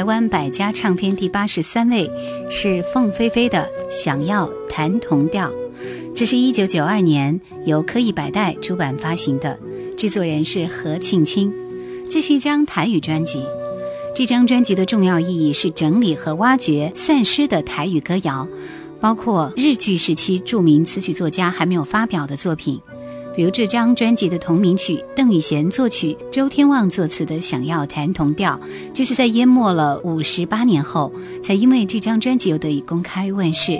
台湾百家唱片第八十三位，是凤飞飞的《想要弹同调》，这是一九九二年由科艺百代出版发行的，制作人是何庆清。这是一张台语专辑。这张专辑的重要意义是整理和挖掘散失的台语歌谣，包括日据时期著名词曲作家还没有发表的作品，比如这张专辑的同名曲，邓雨贤作曲、周天旺作词的《想要弹同调》，就是在淹没了五十八年后，才因为这张专辑又得以公开问世，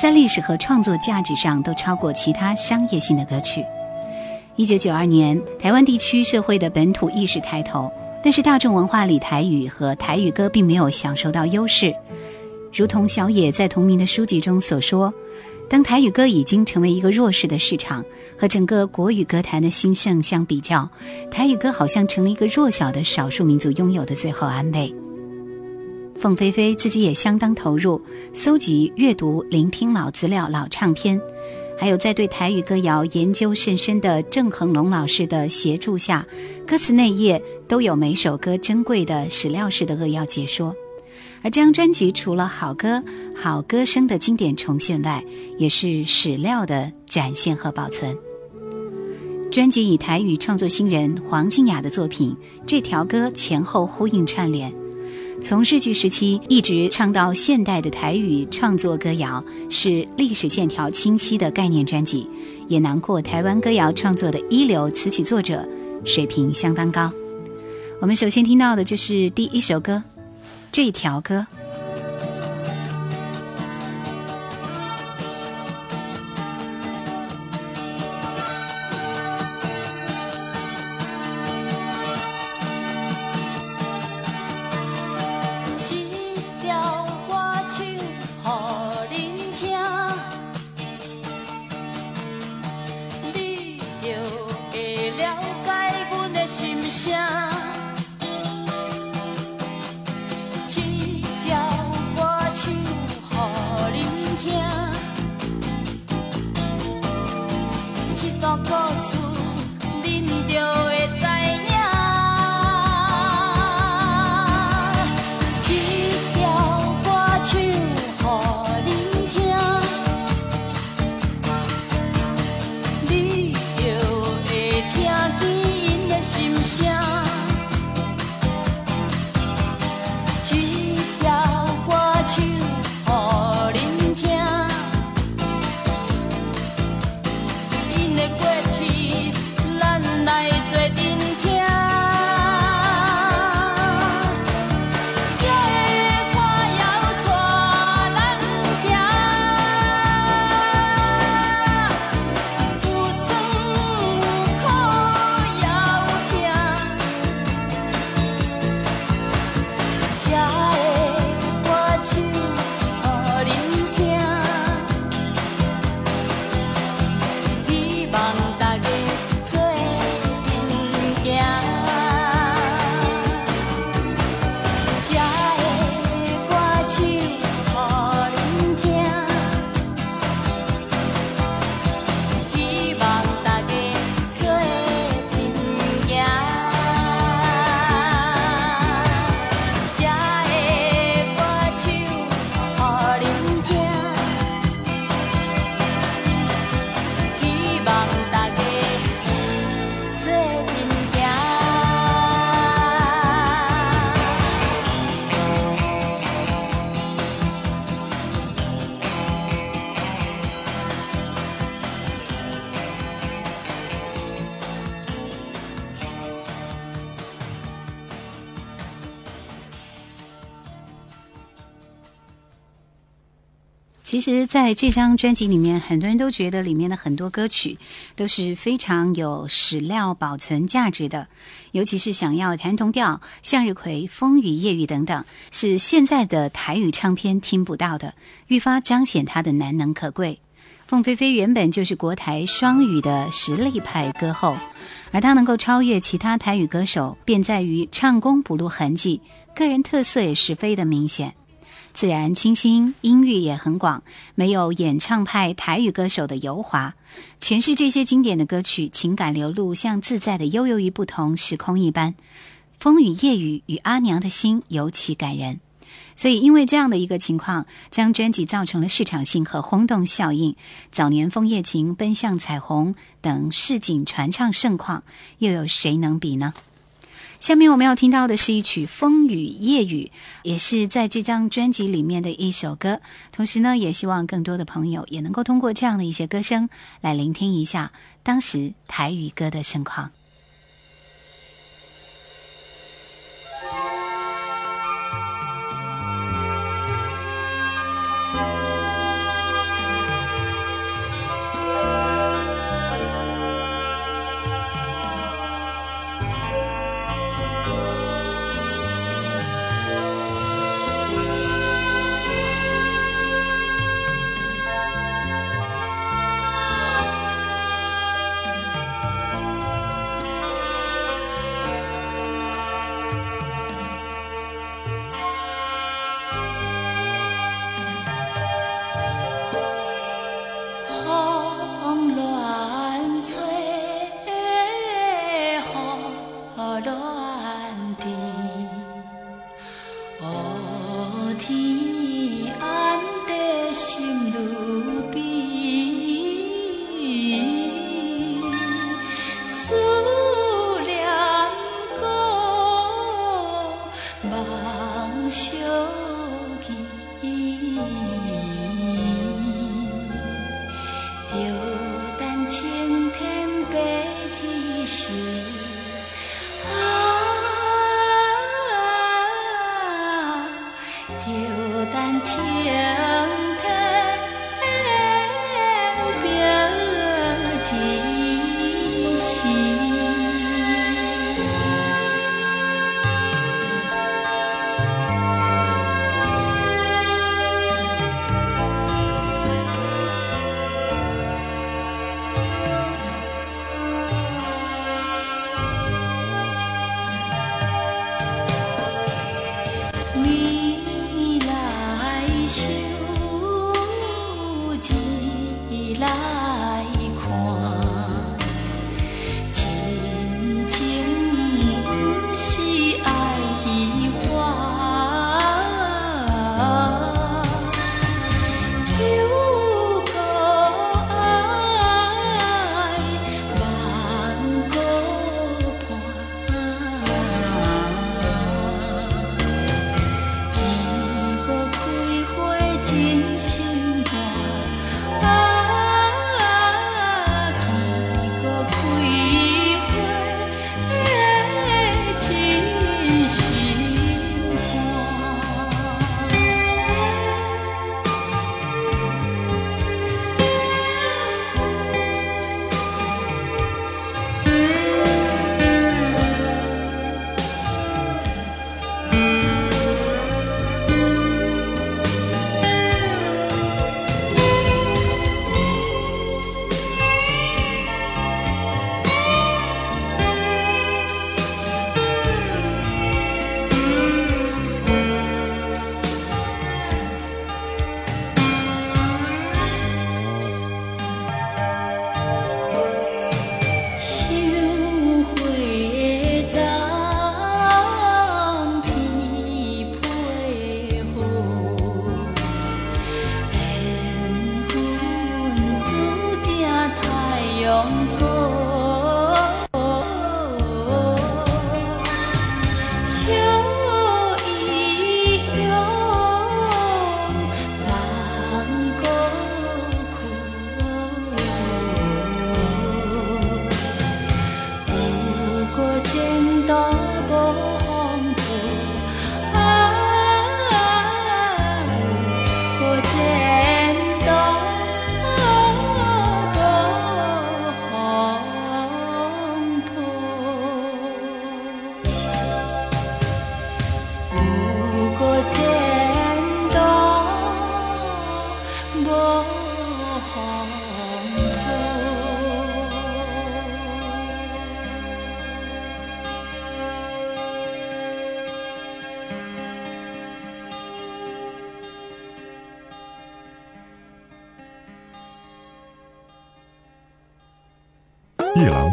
在历史和创作价值上都超过其他商业性的歌曲。一九九二年，台湾地区社会的本土意识抬头。但是大众文化里台语和台语歌并没有享受到优势，如同小野在同名的书籍中所说：“当台语歌已经成为一个弱势的市场，和整个国语歌坛的兴盛相比较，台语歌好像成了一个弱小的少数民族拥有的最后安慰。”凤飞飞自己也相当投入，搜集、阅读、聆听老资料、老唱片。还有在对台语歌谣研究甚深的郑恒龙老师的协助下，歌词内页都有每首歌珍贵的史料式的扼要解说。而这张专辑除了好歌、好歌声的经典重现外，也是史料的展现和保存。专辑以台语创作新人黄静雅的作品《这条歌》前后呼应串联。从日据时期一直唱到现代的台语创作歌谣，是历史线条清晰的概念专辑，也囊括台湾歌谣创作的一流词曲作者，水平相当高。我们首先听到的就是第一首歌，《这一条歌》。实，在这张专辑里面，很多人都觉得里面的很多歌曲都是非常有史料保存价值的，尤其是想要弹同调、向日葵、风雨夜雨等等，是现在的台语唱片听不到的，愈发彰显它的难能可贵。凤飞飞原本就是国台双语的实力派歌后，而她能够超越其他台语歌手，便在于唱功不露痕迹，个人特色也十分的明显。自然清新，音域也很广，没有演唱派台语歌手的油滑。诠释这些经典的歌曲，情感流露像自在的悠游于不同时空一般，风雨夜雨与阿娘的心尤其感人。所以，因为这样的一个情况，将专辑造成了市场性和轰动效应。早年《枫叶情》《奔向彩虹》等市井传唱盛况，又有谁能比呢？下面我们要听到的是一曲《风雨夜雨》，也是在这张专辑里面的一首歌。同时呢，也希望更多的朋友也能够通过这样的一些歌声来聆听一下当时台语歌的盛况。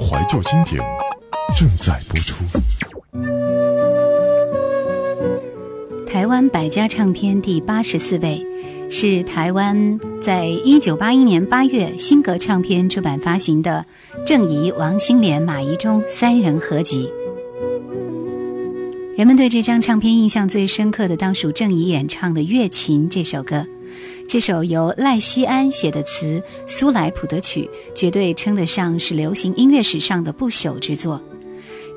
怀旧经典正在播出。台湾百家唱片第八十四位，是台湾在一九八一年八月新格唱片出版发行的郑怡、王心莲、马怡中三人合集。人们对这张唱片印象最深刻的，当属郑怡演唱的《月琴》这首歌。这首由赖希安写的词，苏莱谱的曲，绝对称得上是流行音乐史上的不朽之作。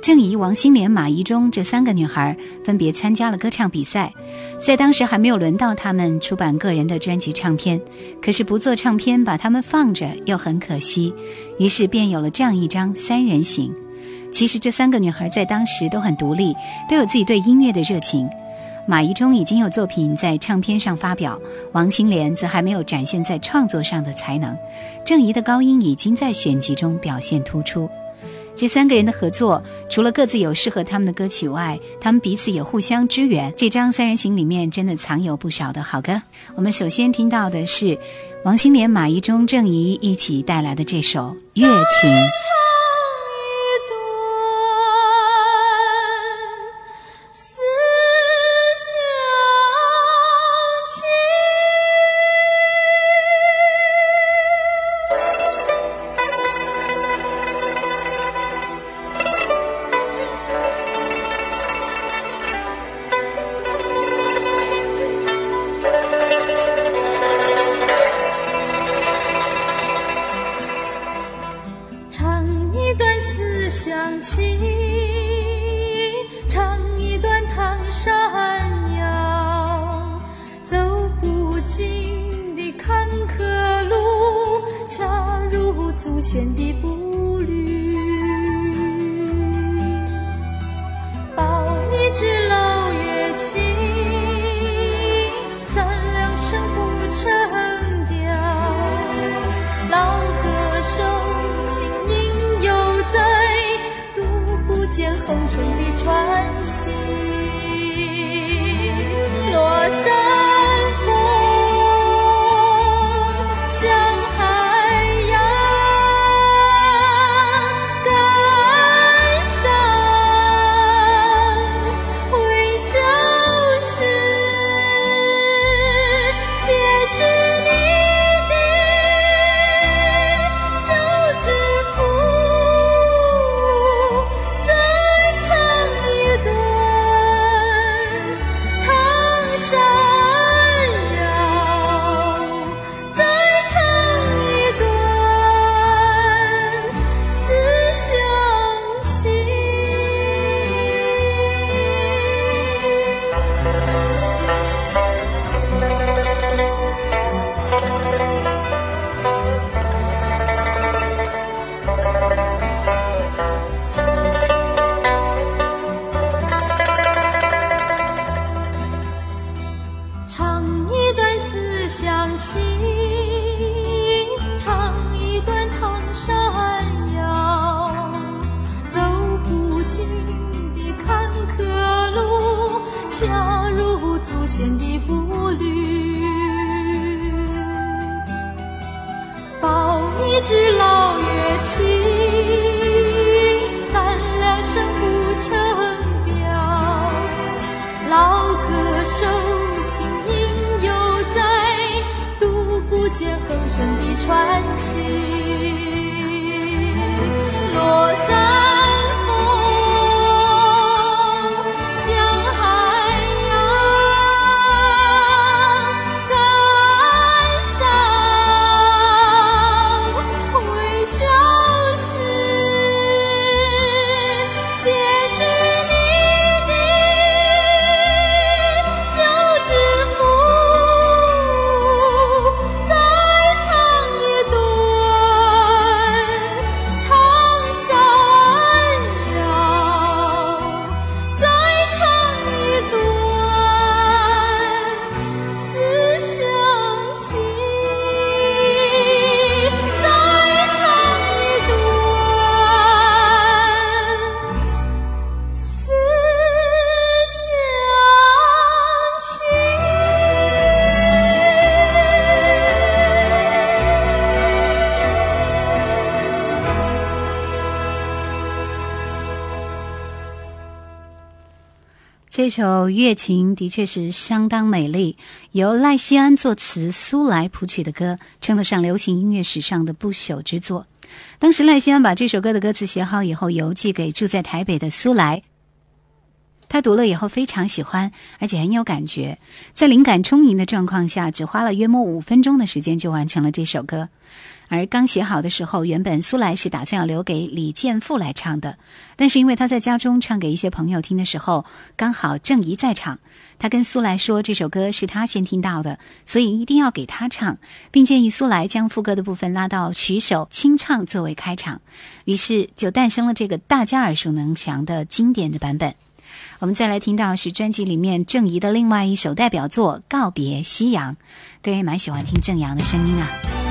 郑怡、王心莲、马怡中这三个女孩分别参加了歌唱比赛，在当时还没有轮到她们出版个人的专辑唱片。可是不做唱片，把她们放着又很可惜，于是便有了这样一张三人行。其实这三个女孩在当时都很独立，都有自己对音乐的热情。马怡中已经有作品在唱片上发表，王心莲则还没有展现在创作上的才能。郑怡的高音已经在选集中表现突出。这三个人的合作，除了各自有适合他们的歌曲外，他们彼此也互相支援。这张三人行里面真的藏有不少的好歌。我们首先听到的是王心莲、马怡中、郑怡一起带来的这首《月琴》。这首乐琴的确是相当美丽，由赖希安作词、苏来谱曲的歌，称得上流行音乐史上的不朽之作。当时赖希安把这首歌的歌词写好以后，邮寄给住在台北的苏来。他读了以后非常喜欢，而且很有感觉，在灵感充盈的状况下，只花了约莫五分钟的时间就完成了这首歌。而刚写好的时候，原本苏来是打算要留给李健富来唱的，但是因为他在家中唱给一些朋友听的时候，刚好郑怡在场，他跟苏来说这首歌是他先听到的，所以一定要给他唱，并建议苏来将副歌的部分拉到曲手清唱作为开场，于是就诞生了这个大家耳熟能详的经典的版本。我们再来听到是专辑里面郑怡的另外一首代表作《告别夕阳》，个人也蛮喜欢听郑阳的声音啊。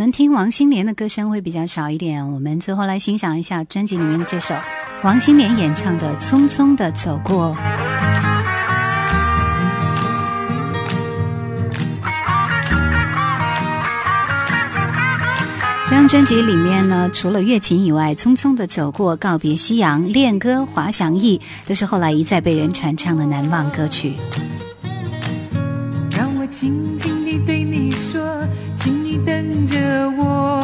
我们听王心莲的歌声会比较少一点，我们最后来欣赏一下专辑里面的这首王心莲演唱的《匆匆的走过》。这张专辑里面呢，除了乐琴以外，《匆匆的走过》、《告别夕阳》、《恋歌》、《滑翔翼》都是后来一再被人传唱的难忘歌曲。让我轻轻地对你说。跟着我，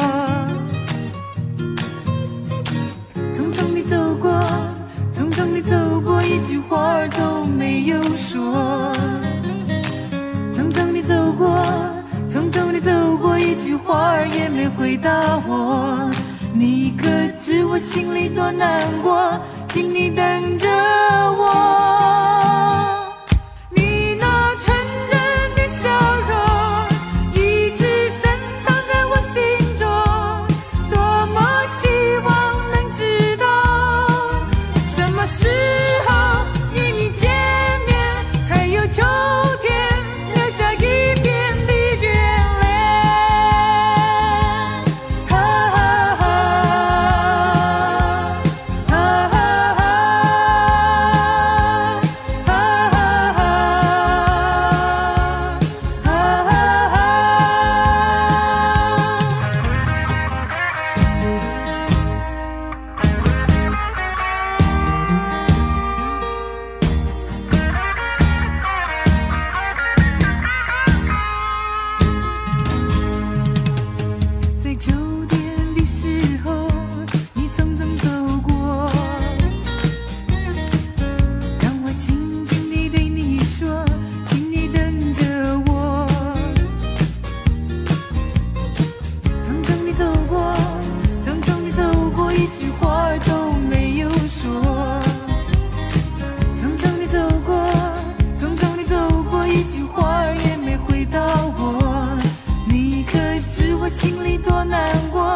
匆匆地走过，匆匆地走过，一句话都没有说。匆匆地走过，匆匆地走过，一句话也没回答我。你可知我心里多难过？请你等着我。我心里多难过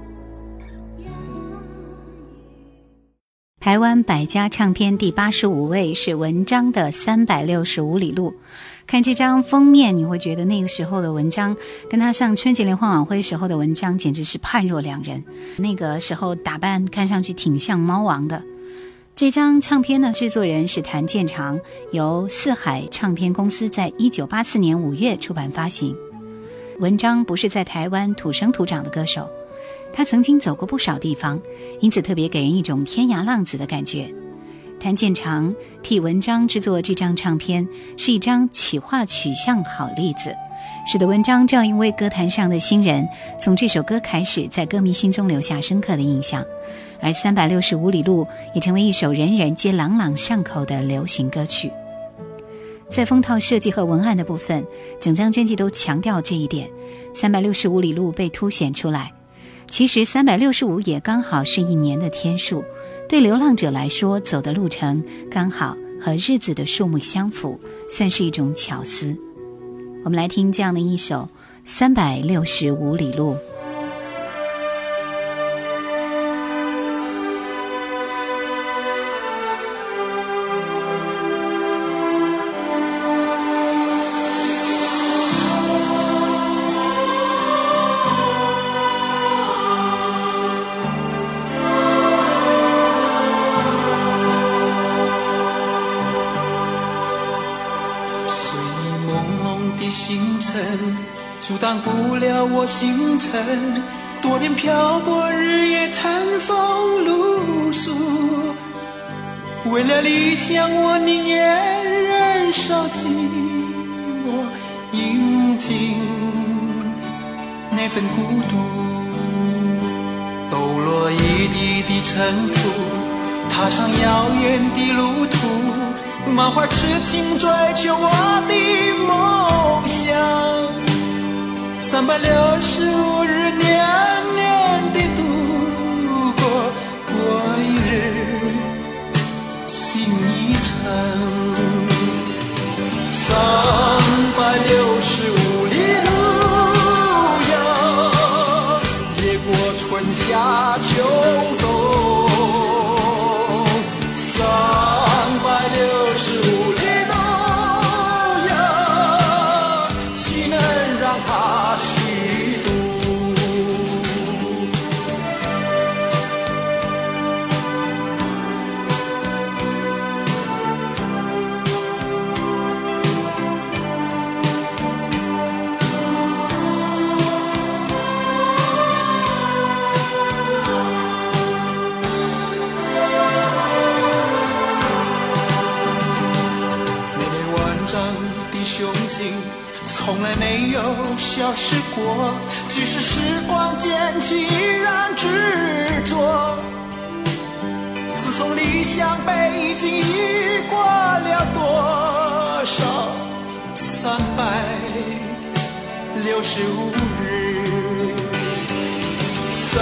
台湾百家唱片第八十五位是文章的《三百六十五里路》。看这张封面，你会觉得那个时候的文章跟他上春节联欢晚会时候的文章简直是判若两人。那个时候打扮看上去挺像猫王的。这张唱片的制作人是谭健常，由四海唱片公司在一九八四年五月出版发行。文章不是在台湾土生土长的歌手，他曾经走过不少地方，因此特别给人一种天涯浪子的感觉。谭健常替文章制作这张唱片，是一张企划取向好例子，使得文章这样一位歌坛上的新人，从这首歌开始，在歌迷心中留下深刻的印象。而三百六十五里路也成为一首人人皆朗朗上口的流行歌曲。在封套设计和文案的部分，整张专辑都强调这一点，三百六十五里路被凸显出来。其实三百六十五也刚好是一年的天数。对流浪者来说，走的路程刚好和日子的数目相符，算是一种巧思。我们来听这样的一首《三百六十五里路》。我星辰，多年漂泊，日夜餐风露宿。为了理想，我宁愿忍受寂寞，饮尽那份孤独。抖落一地的尘土，踏上遥远的路途，满怀痴情追求我的梦想。三百六十五日，年年的度过，过一日，心一程。光渐去，依然执着。自从理想北京，已过了多少三百六十五日？三